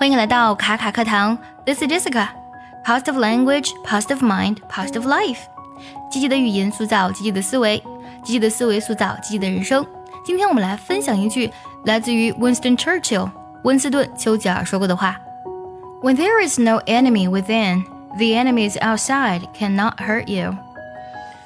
欢迎来到卡卡课堂，This is Jessica。Positive language, positive mind, positive life。积极的语言塑造积极的思维，积极的思维塑造积极的人生。今天我们来分享一句来自于 Winston Churchill 温斯顿·丘吉尔说过的话：“When there is no enemy within, the enemies outside cannot hurt you。”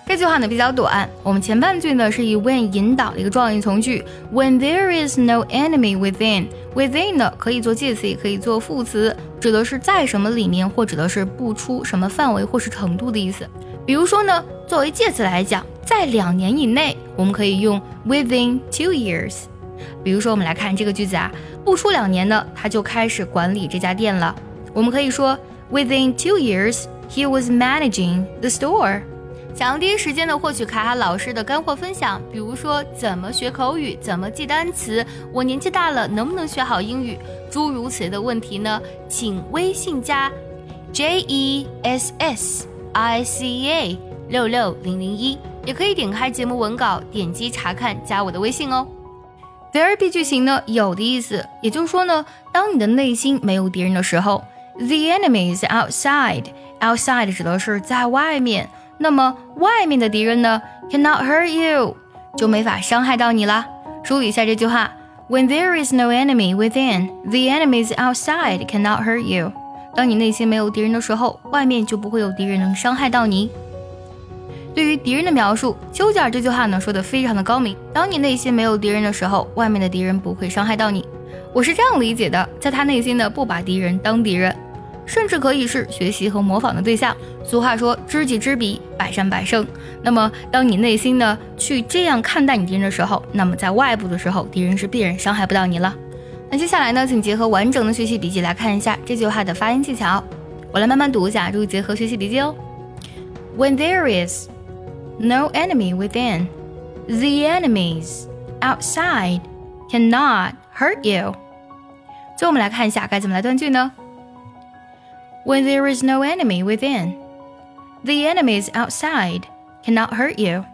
这句话呢比较短，我们前半句呢是以 when 引导的一个状语从句。When there is no enemy within，within 呢可以做介词，也可以做副词，指的是在什么里面，或指的是不出什么范围或是程度的意思。比如说呢，作为介词来讲，在两年以内，我们可以用 within two years。比如说，我们来看这个句子啊，不出两年呢，他就开始管理这家店了。我们可以说 within two years he was managing the store。想要第一时间的获取卡卡老师的干货分享，比如说怎么学口语，怎么记单词，我年纪大了能不能学好英语，诸如此类的问题呢？请微信加 J E S S I C A 六六零零一，也可以点开节目文稿，点击查看，加我的微信哦。There be 句型呢，有的意思，也就是说呢，当你的内心没有敌人的时候，the enemy is outside，outside 指的是在外面。那么外面的敌人呢？Cannot hurt you，就没法伤害到你了。梳理一下这句话：When there is no enemy within, the enemies outside cannot hurt you。当你内心没有敌人的时候，外面就不会有敌人能伤害到你。对于敌人的描述，丘吉尔这句话呢说的非常的高明。当你内心没有敌人的时候，外面的敌人不会伤害到你。我是这样理解的，在他内心呢不把敌人当敌人。甚至可以是学习和模仿的对象。俗话说“知己知彼，百战百胜”。那么，当你内心呢去这样看待你敌人的时候，那么在外部的时候，敌人是必然伤害不到你了。那接下来呢，请结合完整的学习笔记来看一下这句话的发音技巧。我来慢慢读一下，注意结合学习笔记哦。When there is no enemy within, the enemies outside cannot hurt you。最后我们来看一下该怎么来断句呢？when there is no enemy within. The enemies outside cannot hurt you.